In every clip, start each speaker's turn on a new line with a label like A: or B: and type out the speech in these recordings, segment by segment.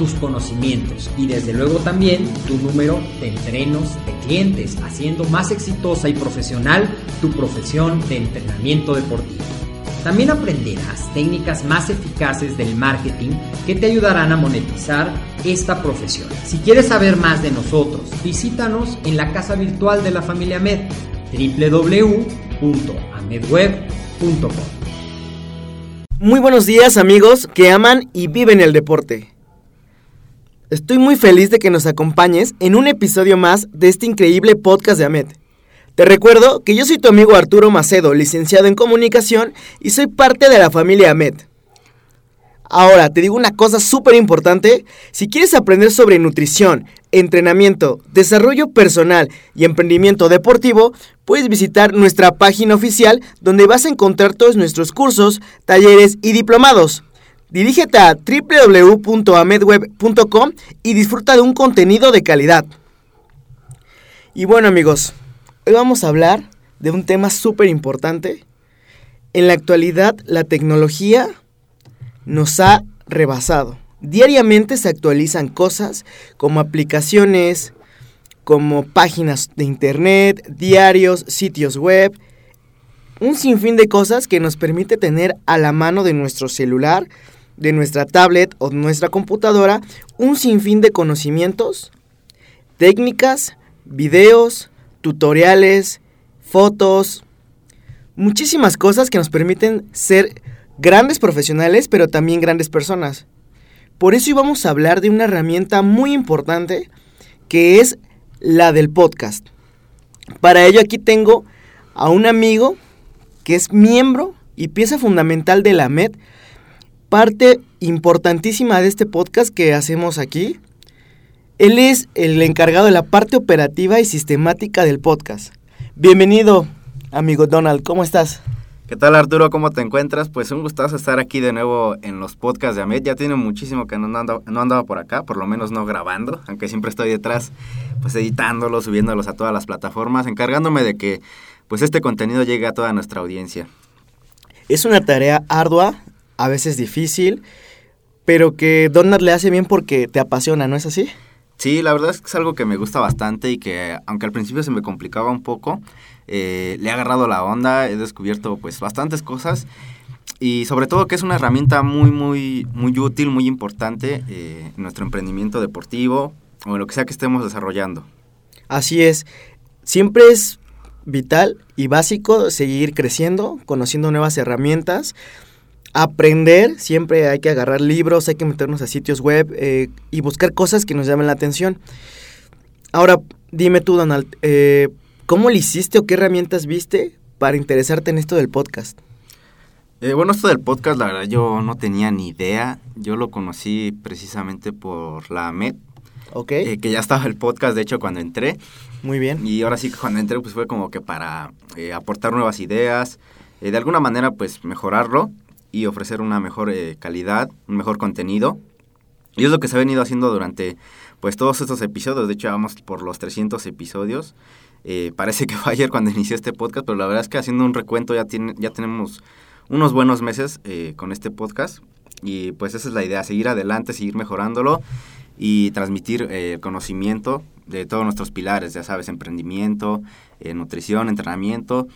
A: tus conocimientos y desde luego también tu número de entrenos de clientes, haciendo más exitosa y profesional tu profesión de entrenamiento deportivo. También aprenderás técnicas más eficaces del marketing que te ayudarán a monetizar esta profesión. Si quieres saber más de nosotros, visítanos en la casa virtual de la familia Med, www.amedweb.com.
B: Muy buenos días amigos que aman y viven el deporte. Estoy muy feliz de que nos acompañes en un episodio más de este increíble podcast de AMED. Te recuerdo que yo soy tu amigo Arturo Macedo, licenciado en comunicación y soy parte de la familia AMED. Ahora, te digo una cosa súper importante, si quieres aprender sobre nutrición, entrenamiento, desarrollo personal y emprendimiento deportivo, puedes visitar nuestra página oficial donde vas a encontrar todos nuestros cursos, talleres y diplomados. Dirígete a www.amedweb.com y disfruta de un contenido de calidad. Y bueno amigos, hoy vamos a hablar de un tema súper importante. En la actualidad la tecnología nos ha rebasado. Diariamente se actualizan cosas como aplicaciones, como páginas de internet, diarios, sitios web, un sinfín de cosas que nos permite tener a la mano de nuestro celular, de nuestra tablet o de nuestra computadora un sinfín de conocimientos, técnicas, videos, tutoriales, fotos, muchísimas cosas que nos permiten ser grandes profesionales, pero también grandes personas. Por eso íbamos a hablar de una herramienta muy importante que es la del podcast. Para ello aquí tengo a un amigo que es miembro y pieza fundamental de la MED, parte importantísima de este podcast que hacemos aquí. Él es el encargado de la parte operativa y sistemática del podcast. Bienvenido, amigo Donald, ¿cómo estás?
C: ¿Qué tal Arturo? ¿Cómo te encuentras? Pues un gustazo estar aquí de nuevo en los podcasts de Amet. Ya tiene muchísimo que no andaba, no andaba por acá, por lo menos no grabando, aunque siempre estoy detrás, pues editándolos, subiéndolos a todas las plataformas, encargándome de que pues este contenido llegue a toda nuestra audiencia.
B: Es una tarea ardua, a veces difícil, pero que Donald le hace bien porque te apasiona, ¿no es así?
C: Sí, la verdad es que es algo que me gusta bastante y que aunque al principio se me complicaba un poco, eh, le he agarrado la onda, he descubierto pues bastantes cosas y sobre todo que es una herramienta muy, muy, muy útil, muy importante eh, en nuestro emprendimiento deportivo o en lo que sea que estemos desarrollando.
B: Así es, siempre es vital y básico seguir creciendo, conociendo nuevas herramientas, aprender, siempre hay que agarrar libros, hay que meternos a sitios web eh, y buscar cosas que nos llamen la atención. Ahora, dime tú, Donald, eh, ¿cómo le hiciste o qué herramientas viste para interesarte en esto del podcast?
C: Eh, bueno, esto del podcast, la verdad, yo no tenía ni idea. Yo lo conocí precisamente por la MED.
B: Ok.
C: eh, que ya estaba el podcast, de hecho, cuando entré.
B: Muy bien.
C: Y ahora sí que cuando entré, pues fue como que para aportar nuevas ideas, de alguna manera, pues mejorarlo y ofrecer una mejor eh, calidad, un mejor contenido. Y es lo que se ha venido haciendo durante pues todos estos episodios. De hecho, vamos por los 300 episodios. Eh, parece que fue ayer cuando inicié este podcast, pero la verdad es que haciendo un recuento ya, tiene, ya tenemos unos buenos meses eh, con este podcast. Y pues esa es la idea, seguir adelante, seguir mejorándolo y transmitir eh, conocimiento de todos nuestros pilares, ya sabes, emprendimiento, nutrición, entrenamiento,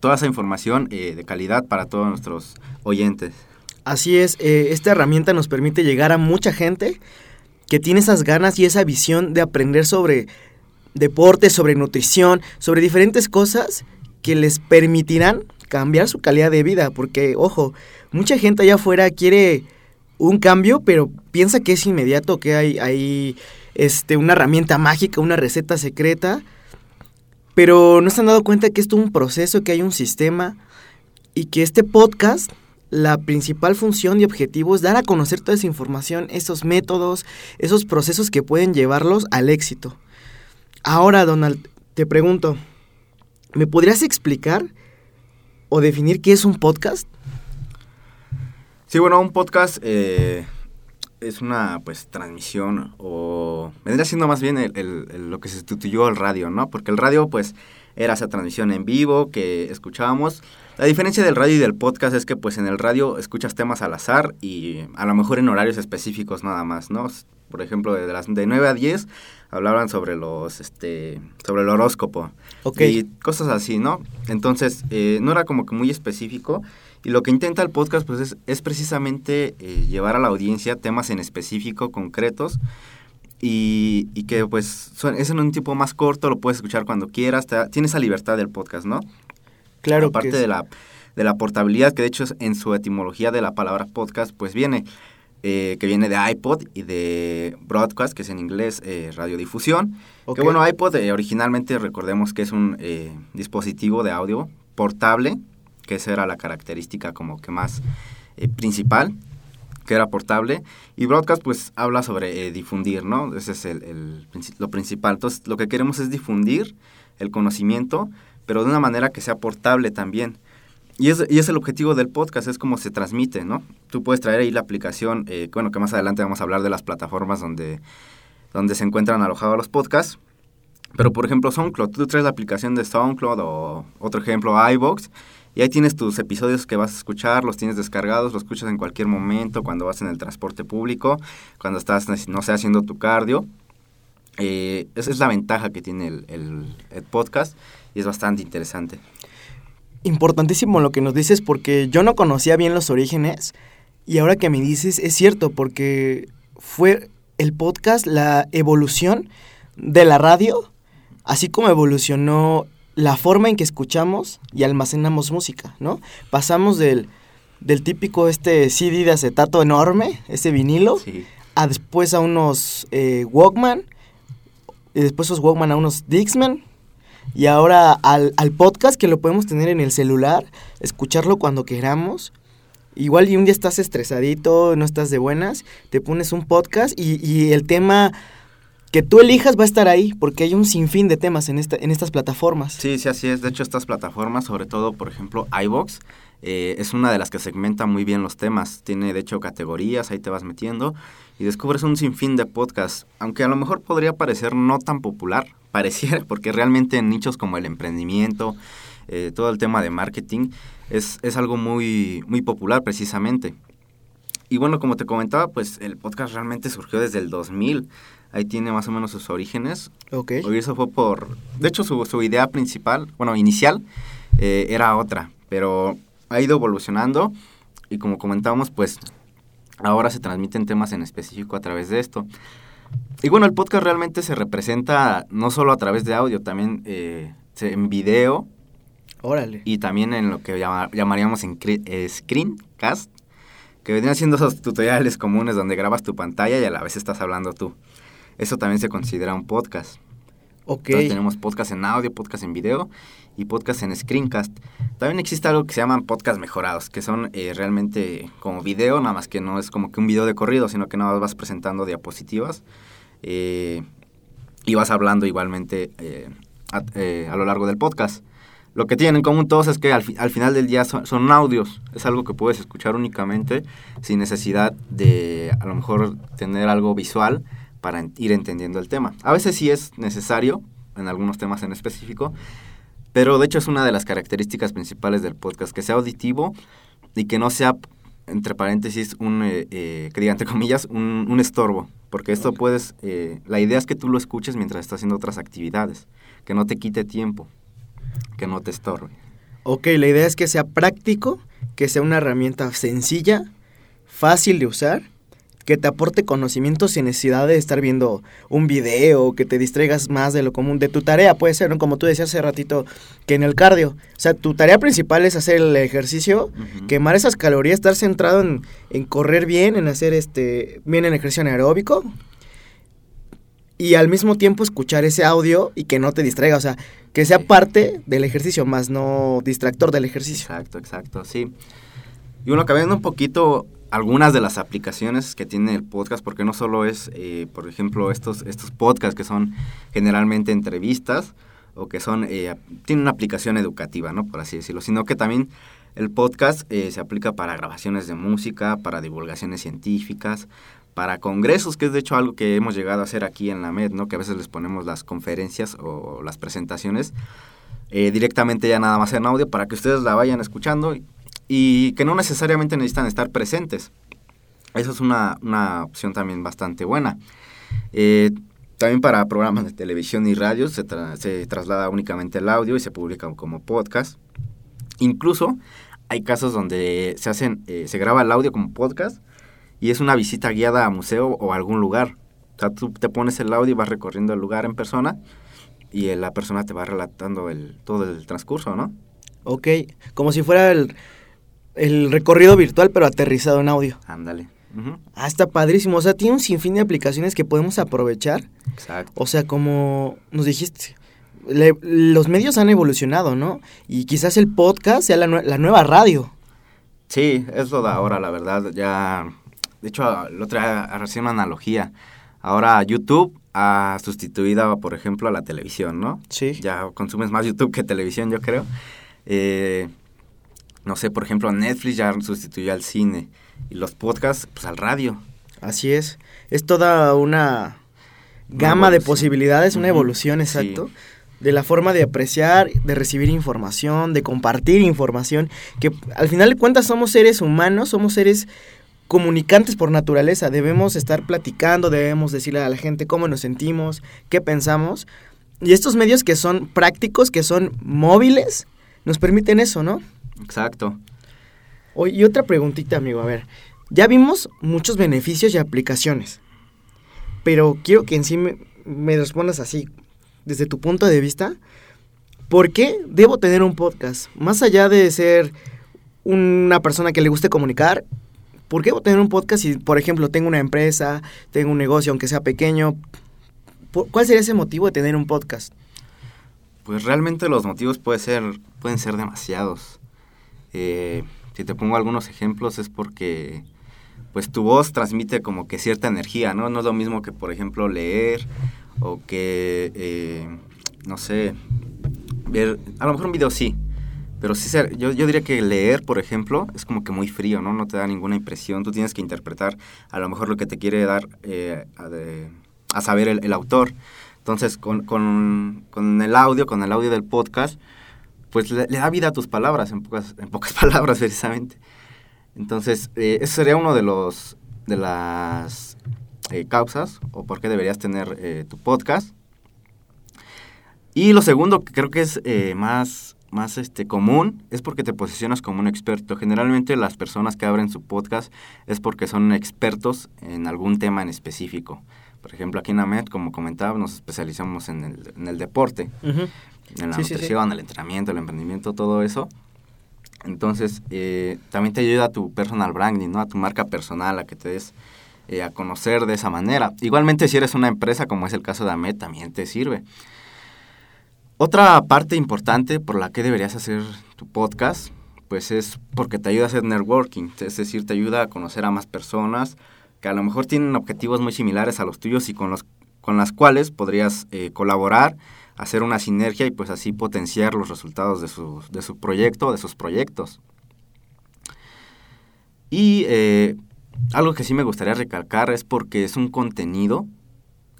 C: toda esa información eh, de calidad para todos nuestros oyentes.
B: Así es, eh, esta herramienta nos permite llegar a mucha gente que tiene esas ganas y esa visión de aprender sobre deporte, sobre nutrición, sobre diferentes cosas que les permitirán cambiar su calidad de vida. Porque, ojo, mucha gente allá afuera quiere un cambio, pero piensa que es inmediato, que hay, hay este, una herramienta mágica, una receta secreta. Pero no se han dado cuenta que es un proceso, que hay un sistema y que este podcast la principal función y objetivo es dar a conocer toda esa información, esos métodos, esos procesos que pueden llevarlos al éxito. Ahora, Donald, te pregunto, ¿me podrías explicar o definir qué es un podcast?
C: Sí, bueno, un podcast eh, es una pues transmisión o vendría siendo más bien el, el- el- lo que se sustituyó al radio, ¿no? Porque el radio pues era esa transmisión en vivo que escuchábamos. La diferencia del radio y del podcast es que pues en el radio escuchas temas al azar y a lo mejor en horarios específicos nada más, ¿no? Por ejemplo, de las de 9 a 10 hablaban sobre los este sobre el horóscopo
B: Ok.
C: y cosas así, ¿no? Entonces, eh, no era como que muy específico. Y lo que intenta el podcast, pues, es, es precisamente eh, llevar a la audiencia temas en específico, concretos, y, y que, pues, son- es en un tipo más corto, lo puedes escuchar cuando quieras, te tiene esa libertad del podcast, ¿no?
B: Claro
C: Aparte
B: que
C: de
B: sí.
C: la, de la portabilidad, que de hecho es en su etimología de la palabra podcast, pues viene, eh, que viene de iPod y de broadcast, que es en inglés eh, radiodifusión. Que bueno, iPod eh, originalmente recordemos que es un dispositivo de audio portable, que esa era la característica como que más eh, principal, que era portable. Y broadcast pues habla sobre eh, difundir, ¿no? Ese es el, lo principal. Entonces lo que queremos es difundir el conocimiento, pero de una manera que sea portable también. Y es, y es el objetivo del podcast, es como se transmite, ¿no? Tú puedes traer ahí la aplicación, eh, bueno, que más adelante vamos a hablar de las plataformas donde, donde se encuentran alojados los podcasts. Pero, por ejemplo, SoundCloud, tú traes la aplicación de SoundCloud o otro ejemplo, iVoox, y ahí tienes tus episodios que vas a escuchar, los tienes descargados, los escuchas en cualquier momento, cuando vas en el transporte público, cuando estás, no sé, haciendo tu cardio. Eh, esa es la ventaja que tiene el, el- podcast y es bastante interesante.
B: Importantísimo lo que nos dices porque yo no conocía bien los orígenes y ahora que me dices es cierto porque fue el podcast la evolución de la radio, así como evolucionó la forma en que escuchamos y almacenamos música, ¿no? Pasamos del, del típico este CD de acetato enorme, ese vinilo,
C: Sí.
B: a después a unos eh, Walkman, y después esos Walkman a unos Dixman, y ahora al, al podcast que lo podemos tener en el celular, escucharlo cuando queramos. Igual y un día estás estresadito, no estás de buenas, te pones un podcast y, y el tema que tú elijas va a estar ahí, porque hay un sinfín de temas en, esta, en estas plataformas.
C: Sí, sí, así es. De hecho, estas plataformas, sobre todo, por ejemplo, iVox, eh, es una de las que segmenta muy bien los temas. Tiene, de hecho, categorías, ahí te vas metiendo y descubres un sinfín de podcasts. Aunque a lo mejor podría parecer no tan popular, pareciera, porque realmente en nichos como el emprendimiento, eh, todo el tema de marketing, es, es algo muy, muy popular precisamente. Y bueno, como te comentaba, pues el podcast realmente surgió desde el 2000. Ahí tiene más o menos sus orígenes.
B: Ok.
C: Y eso fue por... De hecho, su, su idea principal, bueno, inicial, eh, era otra, pero ha ido evolucionando y como comentábamos, pues ahora se transmiten temas en específico a través de esto. Y bueno, el podcast realmente se representa no solo a través de audio, también eh, en video
B: Órale.
C: y también en lo que llama- llamaríamos en eh, screencast, que vendrían siendo esos tutoriales comunes donde grabas tu pantalla y a la vez estás hablando tú. Eso también se considera un podcast.
B: Ok.
C: Entonces tenemos podcast en audio, podcast en video y podcast en screencast. También existe algo que se llaman podcast mejorados, que son eh, realmente como video, nada más que no es como que un video de corrido, sino que nada más vas presentando diapositivas eh, y vas hablando igualmente eh, a, eh, a lo largo del podcast. Lo que tienen en común todos es que al, fi- al final del día son, son audios, es algo que puedes escuchar únicamente sin necesidad de a lo mejor tener algo visual para ir entendiendo el tema. A veces sí es necesario, en algunos temas en específico, pero de hecho es una de las características principales del podcast, que sea auditivo y que no sea entre paréntesis, un, eh, eh, que diga entre comillas, un, un estorbo. Porque esto puedes, eh, la idea es que tú lo escuches mientras estás haciendo otras actividades, que no te quite tiempo, que no te estorbe.
B: Ok, la idea es que sea práctico, que sea una herramienta sencilla, fácil de usar, que te aporte conocimiento sin necesidad de estar viendo un video, que te distraigas más de lo común, de tu tarea, puede ser, ¿no? Como tú decías hace ratito, que en el cardio. O sea, tu tarea principal es hacer el ejercicio, quemar esas calorías, estar centrado en, en correr bien, en hacer este bien el ejercicio anaeróbico. Y al mismo tiempo escuchar ese audio y que no te distraiga, o sea, que sea parte del ejercicio, más no distractor del ejercicio.
C: Exacto, exacto, sí. Y bueno, cambiando un poquito algunas de las aplicaciones que tiene el podcast, porque no solo es, eh, por ejemplo, estos, estos podcasts que son generalmente entrevistas o que son, eh, tienen una aplicación educativa, ¿no? Por así decirlo, sino que también el podcast eh, se aplica para grabaciones de música, para divulgaciones científicas, para congresos, que es de hecho algo que hemos llegado a hacer aquí en la MED, ¿no? Que a veces les ponemos las conferencias o las presentaciones eh, directamente ya nada más en audio para que ustedes la vayan escuchando y que no necesariamente necesitan estar presentes. Eso es una, una opción también bastante buena. Eh, también para programas de televisión y radio se, tra- se traslada únicamente el audio y se publica como podcast. Incluso hay casos donde se hacen, eh, se graba el audio como podcast y es una visita guiada a museo o a algún lugar. O sea, tú te pones el audio y vas recorriendo el lugar en persona y eh, la persona te va relatando el, todo el transcurso, ¿no?
B: Ok, como si fuera el, el recorrido virtual pero aterrizado en audio.
C: Ándale. Ujú,
B: Ah, está padrísimo. O sea, tiene un sinfín de aplicaciones que podemos aprovechar.
C: Exacto.
B: O sea, como nos dijiste, le- los medios han evolucionado, ¿no? Y quizás el podcast sea la, nue- la nueva radio.
C: Sí, es lo de ahora, la verdad. Ya, de hecho, el otro día hacía una analogía. Ahora YouTube ha sustituido, por ejemplo, a la televisión, ¿no?
B: Sí.
C: Ya consumes más YouTube que televisión, yo creo. Eh, no sé, por ejemplo, Netflix ya sustituyó al cine y los podcasts, pues al radio.
B: Así es. Es toda una gama de posibilidades, una evolución,
C: sí.
B: exacto. De la forma de apreciar, de recibir información, de compartir información, que al final de cuentas somos seres humanos, somos seres comunicantes por naturaleza, debemos estar platicando, debemos decirle a la gente cómo nos sentimos, qué pensamos. Y estos medios que son prácticos, que son móviles, nos permiten eso, ¿no?
C: Exacto.
B: Oye, y otra preguntita, amigo, a ver. Ya vimos muchos beneficios y aplicaciones, pero quiero que en sí me, me respondas así, desde tu punto de vista, ¿por qué debo tener un podcast? Más allá de ser una persona que le guste comunicar, ¿por qué debo tener un podcast si, por ejemplo, tengo una empresa, tengo un negocio, aunque sea pequeño? ¿Por- ¿Cuál sería ese motivo de tener un podcast?
C: Pues realmente los motivos puede ser, pueden ser demasiados. Eh, si te pongo algunos ejemplos es porque pues tu voz transmite como que cierta energía, ¿no? No es lo mismo que, por ejemplo, leer o que, eh, no sé, ver, a lo mejor un video sí, pero sí, ser- yo, yo diría que leer, por ejemplo, es como que muy frío, ¿no? No te da ninguna impresión, tú tienes que interpretar a lo mejor lo que te quiere dar eh, a, saber el, el autor. Entonces, con, con, con el audio, con el audio del podcast, pues le, da vida a tus palabras, en pocas, en pocas palabras precisamente. Entonces, eh, ese sería uno de los de las eh, causas o por qué deberías tener eh, tu podcast. Y lo segundo, que creo que es eh, más, más este, común, es porque te posicionas como un experto. Generalmente las personas que abren su podcast es porque son expertos en algún tema en específico. Por ejemplo, aquí en AMED, como comentaba, nos especializamos en el, en el deporte en la
B: Sí, sí, sí.
C: nutrición, el entrenamiento, el emprendimiento, todo eso. Entonces, eh, también te ayuda a tu personal branding, ¿no? A tu marca personal, a que te des eh, a conocer de esa manera. Igualmente, si eres una empresa, como es el caso de AMET, también te sirve. Otra parte importante por la que deberías hacer tu podcast, pues es porque te ayuda a hacer networking, es decir, te ayuda a conocer a más personas que a lo mejor tienen objetivos muy similares a los tuyos y con, los, con las cuales podrías eh, colaborar, hacer una sinergia y pues así potenciar los resultados de su, de su proyecto o de sus proyectos. Y eh, algo que sí me gustaría recalcar es porque es un contenido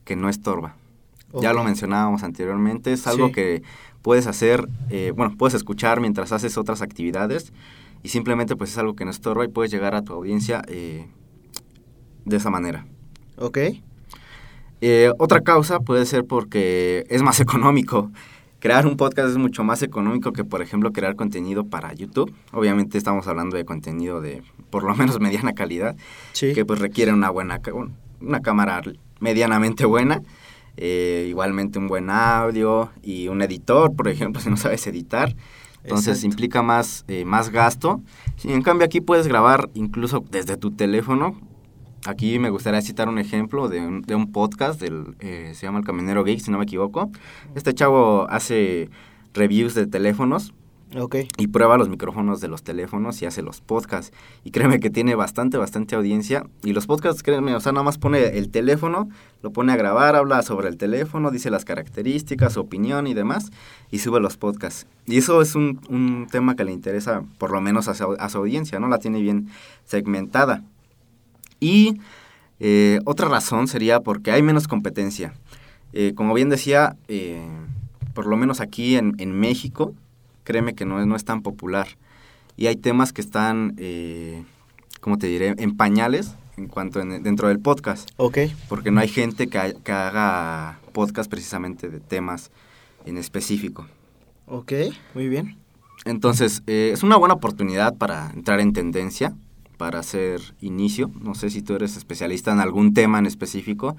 C: que no estorba. Ya lo mencionábamos anteriormente, es algo
B: Sí.
C: que puedes hacer, eh, bueno, puedes escuchar mientras haces otras actividades y simplemente pues es algo que no estorba y puedes llegar a tu audiencia eh, de esa manera.
B: Ok.
C: Eh, otra causa puede ser porque es más económico. Crear un podcast es mucho más económico que, por ejemplo, crear contenido para YouTube. Obviamente estamos hablando de contenido de por lo menos mediana calidad,
B: Sí.
C: que pues requiere una buena una cámara medianamente buena, eh, igualmente un buen audio y un editor, por ejemplo, si no sabes editar. Entonces
B: Exacto.
C: implica más, eh, más gasto. Y en cambio aquí puedes grabar incluso desde tu teléfono. Aquí me gustaría citar un ejemplo de un, de un podcast, del, eh, se llama El Caminero Geek, si no me equivoco. Este chavo hace reviews de teléfonos
B: Ok.
C: y prueba los micrófonos de los teléfonos y hace los podcasts. Y créeme que tiene bastante, bastante audiencia. Y los podcasts, créeme, o sea, nada más pone el teléfono, lo pone a grabar, habla sobre el teléfono, dice las características, su opinión y demás, y sube los podcasts. Y eso es un, un tema que le interesa, por lo menos a su, a su audiencia, ¿no? La tiene bien segmentada. Y eh, otra razón sería porque hay menos competencia. Eh, como bien decía, eh, por lo menos aquí en, en México, créeme que no es, no es tan popular. Y hay temas que están, eh, ¿cómo te diré?, en pañales en cuanto en- dentro del podcast.
B: Ok.
C: Porque no hay gente que, ha- que haga podcast precisamente de temas en específico.
B: Ok. Muy bien.
C: Entonces, eh, es una buena oportunidad para entrar en tendencia, para hacer inicio. No sé si tú eres especialista en algún tema en específico.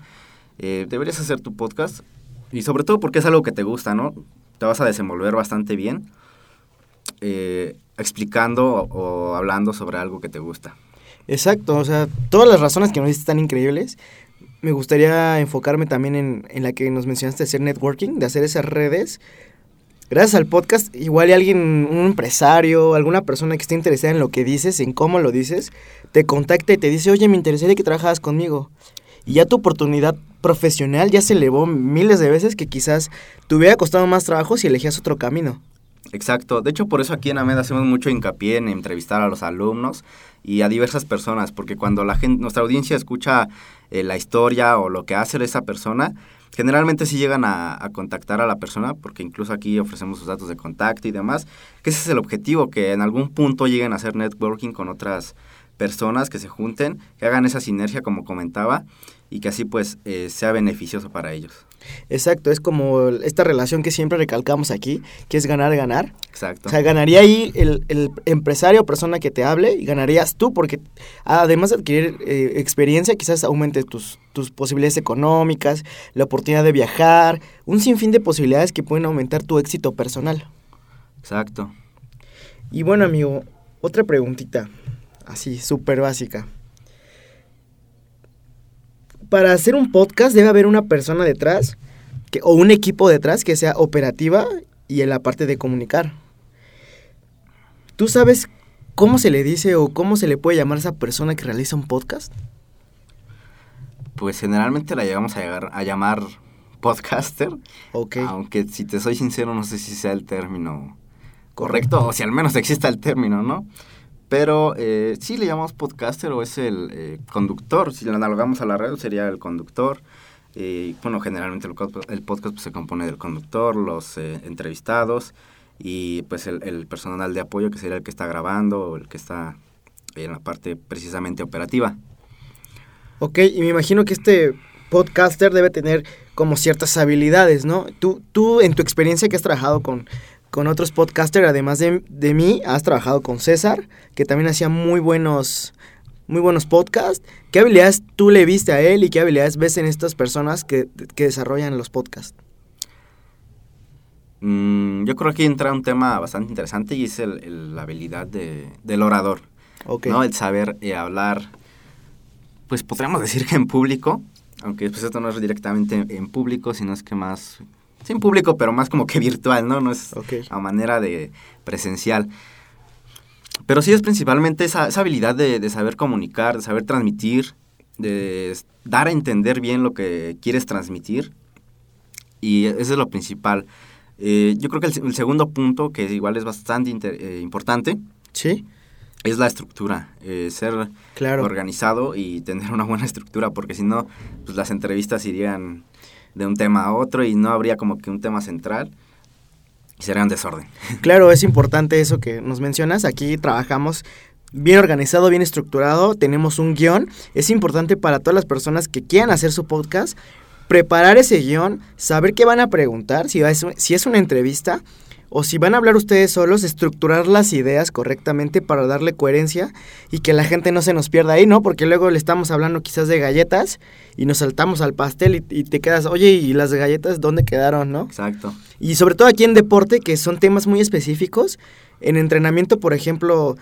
C: eh, deberías hacer tu podcast. Y sobre todo porque es algo que te gusta, ¿no? Te vas a desenvolver bastante bien eh, explicando o, hablando sobre algo que te gusta.
B: Exacto, o sea, todas las razones que nos diste están increíbles. Me gustaría enfocarme también en, en la que nos mencionaste de hacer networking, de hacer esas redes. Gracias al podcast, igual y alguien, un empresario, alguna persona que esté interesada en lo que dices, en cómo lo dices, te contacta y te dice, oye, me interesaría que trabajaras conmigo. Y ya tu oportunidad profesional ya se elevó miles de veces que quizás te hubiera costado más trabajo si elegías otro camino.
C: Exacto. De hecho, por eso aquí en AMED hacemos mucho hincapié en entrevistar a los alumnos y a diversas personas, porque cuando la gente, nuestra audiencia escucha eh, la historia o lo que hace esa persona, generalmente sí llegan a, a contactar a la persona, porque incluso aquí ofrecemos sus datos de contacto y demás, que ese es el objetivo, que en algún punto lleguen a hacer networking con otras personas, que se junten, que hagan esa sinergia como comentaba, y que así pues eh, sea beneficioso para ellos.
B: Exacto, es como esta relación que siempre recalcamos aquí, que es ganar, ganar.
C: Exacto.
B: O sea, ganaría ahí el, el empresario o persona que te hable y ganarías tú porque además de adquirir eh, experiencia quizás aumente tus, tus posibilidades económicas, la oportunidad de viajar, un sinfín de posibilidades que pueden aumentar tu éxito personal.
C: Exacto.
B: Y bueno amigo, otra preguntita, así súper básica. Para hacer un podcast debe haber una persona detrás que, o un equipo detrás que sea operativa y en la parte de comunicar. ¿Tú sabes cómo se le dice o cómo se le puede llamar a esa persona que realiza un podcast?
C: Pues generalmente la llegamos a, llegar, a llamar podcaster,
B: Ok.
C: aunque si te soy sincero no sé si sea el término correcto o si al menos exista el término, ¿no? Pero eh, sí le llamamos podcaster o es el eh, conductor, si lo analogamos a la radio sería el conductor. Bueno, generalmente el, podcast pues, se compone del conductor, los eh, entrevistados y pues el, el personal de apoyo que sería el que está grabando o el que está en la parte precisamente operativa.
B: Ok, y me imagino que este podcaster debe tener como ciertas habilidades, ¿no? Tú, tú en tu experiencia que has trabajado con, con otros podcasters, además de, de mí, has trabajado con César, que también hacía muy buenos, muy buenos podcasts. ¿Qué habilidades tú le viste a él y qué habilidades ves en estas personas que, que desarrollan los podcasts?
C: Mm, yo creo que entra un tema bastante interesante y es el, el- la habilidad de, del orador,
B: Ok.
C: ¿no? El saber eh, hablar, pues podríamos decir que en público, aunque pues esto no es directamente en, en público, sino es que más, sí en público, pero más como que virtual, ¿no? No es a manera de presencial. Pero sí es principalmente esa, esa habilidad de, de saber comunicar, de saber transmitir, de dar a entender bien lo que quieres transmitir. Y eso es lo principal. Eh, yo creo que el, se- el segundo punto, que igual es bastante inter- eh, importante,
B: Sí,
C: es la estructura. eh, ser
B: claro.
C: organizado y tener una buena estructura, porque si no, pues las entrevistas irían de un tema a otro y no habría como que un tema central. y sería un desorden.
B: Claro, es importante eso que nos mencionas. Aquí trabajamos bien organizado, bien estructurado, tenemos un guion. Es importante para todas las personas que quieran hacer su podcast preparar ese guion, saber qué van a preguntar, si es, si es una entrevista o si van a hablar ustedes solos, estructurar las ideas correctamente para darle coherencia y que la gente no se nos pierda ahí, ¿no? Porque luego le estamos hablando quizás de galletas y nos saltamos al pastel y, y te quedas, oye, ¿y las galletas dónde quedaron, no?
C: Exacto.
B: Y sobre todo aquí en deporte, que son temas muy específicos. En entrenamiento, por ejemplo,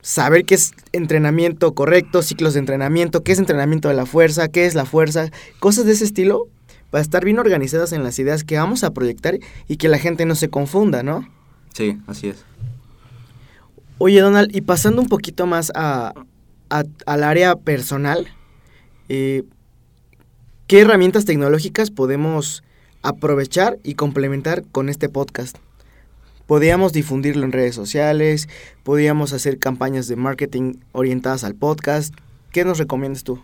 B: saber qué es entrenamiento correcto, ciclos de entrenamiento, qué es entrenamiento de la fuerza, qué es la fuerza, cosas de ese estilo, para estar bien organizadas en las ideas que vamos a proyectar y que la gente no se confunda, ¿no?
C: Sí, así es.
B: Oye, Donald, y pasando un poquito más a, a- al área personal, eh, ¿qué herramientas tecnológicas podemos aprovechar y complementar con este podcast? Podríamos difundirlo en redes sociales, podríamos hacer campañas de marketing orientadas al podcast. ¿Qué nos recomiendas tú?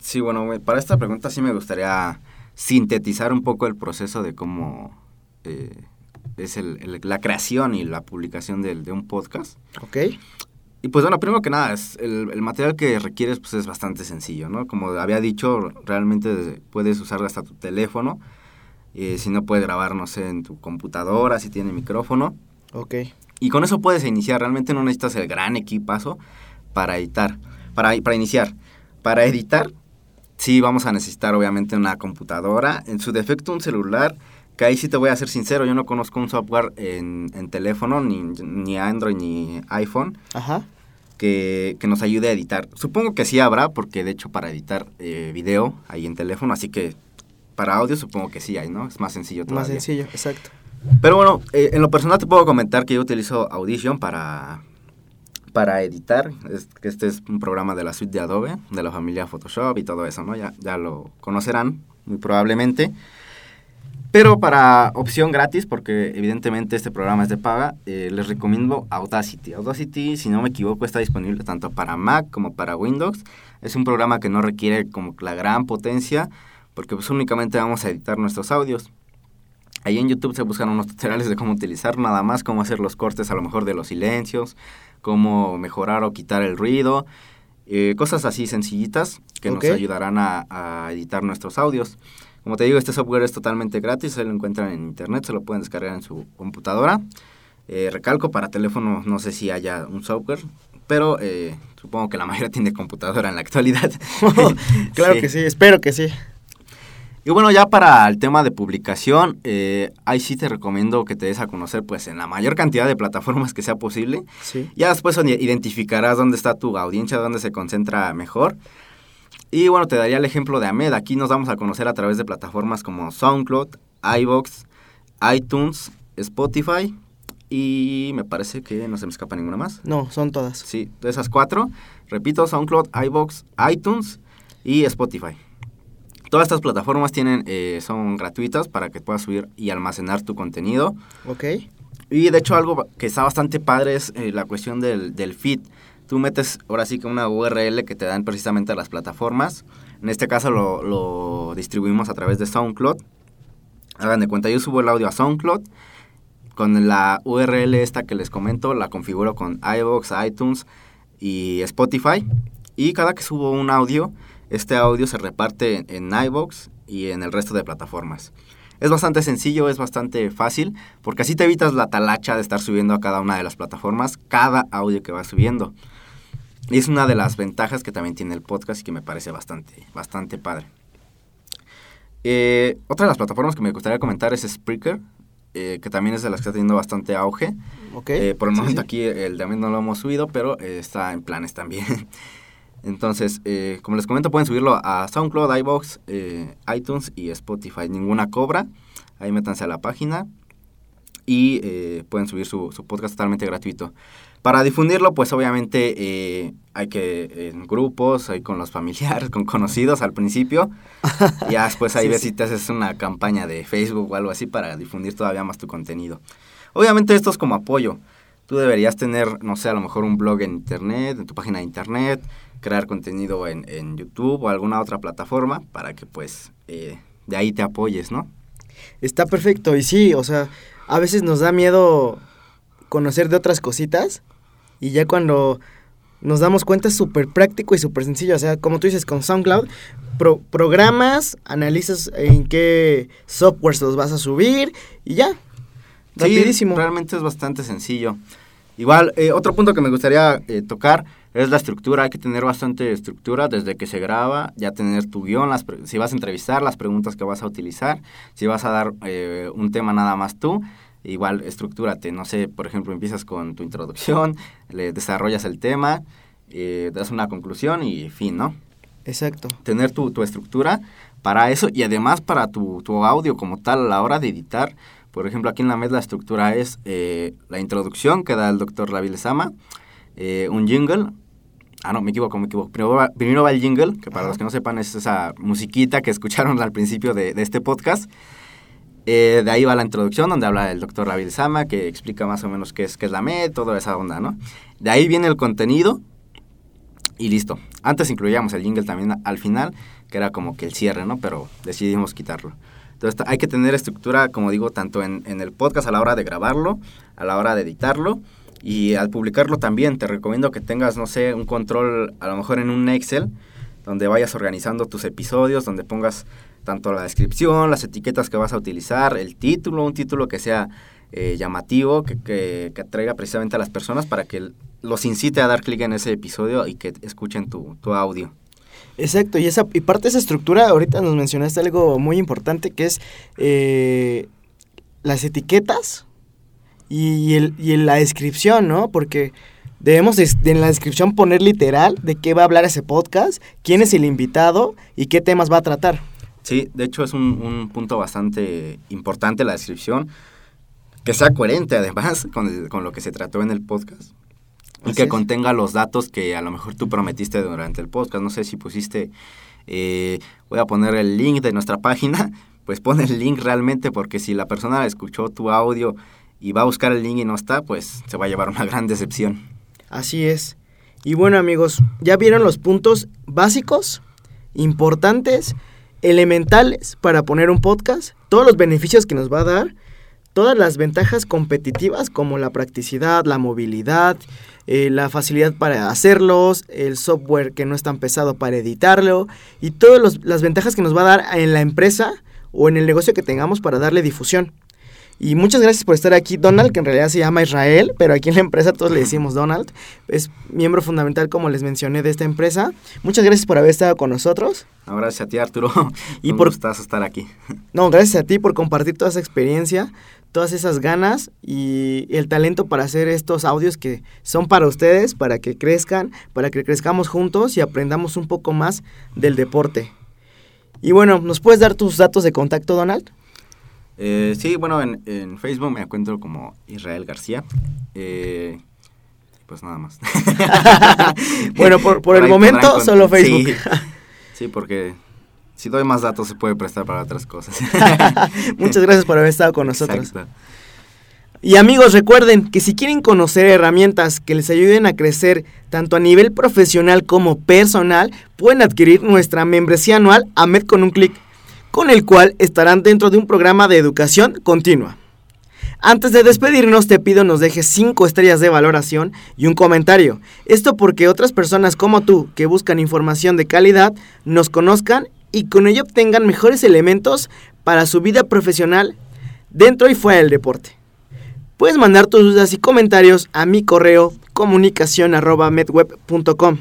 C: Sí, bueno, para esta pregunta sí me gustaría sintetizar un poco el proceso de cómo eh, es el- el- la creación y la publicación del- de un podcast.
B: ¿Ok?
C: Y pues bueno, primero que nada, es el, el material que requieres pues es bastante sencillo, ¿no? Como había dicho, realmente puedes usar hasta tu teléfono. eh, si no puedes grabar, no sé, en tu computadora, si tiene micrófono.
B: Ok.
C: Y con eso puedes iniciar. Realmente no necesitas el gran equipazo para editar. Para, para iniciar. Para editar, sí vamos a necesitar obviamente una computadora. En su defecto un celular. Que ahí sí te voy a ser sincero, yo no conozco un software en, en teléfono, ni, ni Android, ni iPhone,
B: Ajá.
C: que, que nos ayude a editar. Supongo que sí habrá, porque de hecho para editar eh, video hay en teléfono, así que para audio supongo que sí hay, ¿no? Es más sencillo todavía.
B: Más sencillo, exacto.
C: Pero bueno, eh, en lo personal te puedo comentar que yo utilizo Audition para, para editar. Este es un programa de la suite de Adobe, de la familia Photoshop y todo eso, ¿no? Ya, ya lo conocerán, muy probablemente. Pero para opción gratis, porque evidentemente este programa es de paga, eh, les recomiendo Audacity. Audacity, si no me equivoco, está disponible tanto para Mac como para Windows. Es un programa que no requiere como la gran potencia, porque pues únicamente vamos a editar nuestros audios. Ahí en YouTube se buscan unos tutoriales de cómo utilizar nada más, cómo hacer los cortes a lo mejor de los silencios, cómo mejorar o quitar el ruido, eh, cosas así sencillitas que nos ayudarán a, a editar nuestros audios. Como te digo, este software es totalmente gratis, se lo encuentran en internet, se lo pueden descargar en su computadora. Eh, recalco, para teléfono no sé si haya un software, pero eh, supongo que la mayoría tiene computadora en la actualidad.
B: claro
C: Sí.
B: que sí, espero que sí.
C: Y bueno, ya para el tema de publicación, eh, ahí sí te recomiendo que te des a conocer pues en la mayor cantidad de plataformas que sea posible.
B: Sí.
C: Ya después ide- identificarás dónde está tu audiencia, dónde se concentra mejor. Y bueno, te daría el ejemplo de Ahmed. Aquí nos vamos a conocer a través de plataformas como SoundCloud, iVoox, iTunes, Spotify y me parece que no se me escapa ninguna más.
B: No, son todas.
C: Sí, de esas cuatro, repito, SoundCloud, iVoox, iTunes y Spotify. Todas estas plataformas tienen, eh, son gratuitas para que puedas subir y almacenar tu contenido.
B: Ok.
C: Y de hecho algo que está bastante padre es eh, la cuestión del, del feed. Tú metes ahora sí que una URL que te dan precisamente a las plataformas. En este caso lo, lo distribuimos a través de SoundCloud. Hagan de cuenta, yo subo el audio a SoundCloud. Con la URL esta que les comento, la configuro con iVoox, iTunes y Spotify. Y cada que subo un audio, este audio se reparte en, iVoox y en el resto de plataformas. Es bastante sencillo, es bastante fácil, porque así te evitas la talacha de estar subiendo a cada una de las plataformas cada audio que vas subiendo. Y es una de las ventajas que también tiene el podcast y que me parece bastante, bastante padre. Eh, otra de las plataformas que me gustaría comentar es Spreaker, eh, que también es de las que está teniendo bastante auge. Eh, por el momento
B: sí.
C: aquí el de Ahmed no lo hemos subido, pero está en planes también. Entonces, eh, como les comento, pueden subirlo a SoundCloud, iVoox, eh, iTunes y Spotify. Ninguna cobra. Ahí métanse a la página y eh, pueden subir su, su podcast totalmente gratuito. Para difundirlo, pues obviamente eh, hay que en grupos, hay con los familiares, con conocidos al principio. ya después ahí
B: Sí,
C: ves
B: sí.
C: si te haces una campaña de Facebook o algo así para difundir todavía más tu contenido. Obviamente esto es como apoyo. Tú deberías tener, no sé, a lo mejor un blog en internet, en tu página de internet, crear contenido en, en YouTube o alguna otra plataforma para que pues eh, de ahí te apoyes, ¿no?
B: Está perfecto. Y sí, o sea, a veces nos da miedo conocer de otras cositas y ya cuando nos damos cuenta es súper práctico y súper sencillo. O sea, como tú dices, con SoundCloud, pro- programas, analizas en qué softwares los vas a subir y ya.
C: Sí,
B: Rapidísimo.
C: realmente es bastante sencillo. Igual, eh, otro punto que me gustaría eh, tocar es la estructura. Hay que tener bastante estructura desde que se graba, ya tener tu guion, las si vas a entrevistar, las preguntas que vas a utilizar, si vas a dar eh, un tema nada más tú. Igual, estructúrate. No sé, por ejemplo, empiezas con tu introducción, le desarrollas el tema, eh, das una conclusión y fin, ¿no?
B: Exacto.
C: tener tu, tu estructura para eso y además para tu, tu audio como tal a la hora de editar. Por ejemplo, aquí en la MED la estructura es eh, la introducción que da el doctor Lavi Lezama, eh, un jingle. Ah, no, me equivoco, me equivoco. Primero va, primero va el jingle, que para
B: Ajá.
C: los que no sepan es esa musiquita que escucharon al principio de, de este podcast. Eh, de ahí va la introducción donde habla el doctor Lavi Lezama, que explica más o menos qué es, qué es la MED, toda esa onda, ¿no? De ahí viene el contenido, y listo. Antes incluíamos el jingle también al final, que era como que el cierre, ¿no? Pero decidimos quitarlo. Entonces hay que tener estructura, como digo, tanto en, el podcast a la hora de grabarlo, a la hora de editarlo y al publicarlo también. Te recomiendo que tengas, no sé, un control a lo mejor en un Excel, donde vayas organizando tus episodios, donde pongas tanto la descripción, las etiquetas que vas a utilizar, el título, un título que sea eh, llamativo, que, que, atraiga precisamente a las personas para que los incite a dar clic en ese episodio y que escuchen tu audio.
B: Exacto, y, esa, y parte de esa estructura, ahorita nos mencionaste algo muy importante que es eh, las etiquetas y, el, y la descripción, ¿no? Porque debemos de- de en la descripción poner literal de qué va a hablar ese podcast, quién es el invitado y qué temas va a tratar.
C: Sí, de hecho es un, un punto bastante importante la descripción, que sea coherente además con, con lo que se trató en el podcast y
B: Así
C: que
B: es.
C: contenga los datos que a lo mejor tú prometiste durante el podcast. No sé si pusiste, eh, voy a poner el link de nuestra página, pues pon el link realmente porque si la persona escuchó tu audio y va a buscar el link y no está, pues se va a llevar una gran decepción.
B: Así es. Y bueno amigos, ya vieron los puntos básicos, importantes, elementales para poner un podcast, todos los beneficios que nos va a dar, todas las ventajas competitivas como la practicidad, la movilidad, eh, la facilidad para hacerlos, el software que no es tan pesado para editarlo y todas los- las ventajas que nos va a dar en la empresa o en el negocio que tengamos para darle difusión. Y muchas gracias por estar aquí, Donald, que en realidad se llama Israel, pero aquí en la empresa todos le decimos Donald. Es miembro fundamental, como les mencioné, de esta empresa. Muchas gracias por haber estado con nosotros.
C: No, gracias a ti Arturo,
B: Y
C: un
B: por-
C: estar aquí.
B: No, gracias a ti por compartir toda esa experiencia, todas esas ganas y el talento para hacer estos audios que son para ustedes, para que crezcan, para que crezcamos juntos y aprendamos un poco más del deporte. Y bueno, ¿nos puedes dar tus datos de contacto, Donald?
C: Eh, sí, bueno, en, en Facebook me encuentro como Israel García. Eh, pues nada más.
B: Bueno, por- por el momento, solo Facebook.
C: Sí, sí, porque si doy más datos se puede prestar para otras cosas.
B: Muchas gracias por haber estado con nosotros.
C: Exacto.
B: Y amigos, recuerden que si quieren conocer herramientas que les ayuden a crecer tanto a nivel profesional como personal, pueden adquirir nuestra membresía anual AMED con un clic, con el cual estarán dentro de un programa de educación continua. Antes de despedirnos, te pido nos dejes 5 estrellas de valoración y un comentario. Esto porque otras personas como tú, que buscan información de calidad, nos conozcan y con ello obtengan mejores elementos para su vida profesional dentro y fuera del deporte. Puedes mandar tus dudas y comentarios a mi correo comunicación@medweb.com.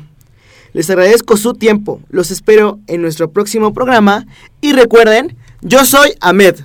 B: Les agradezco su tiempo, los espero en nuestro próximo programa y recuerden, yo soy Ahmed.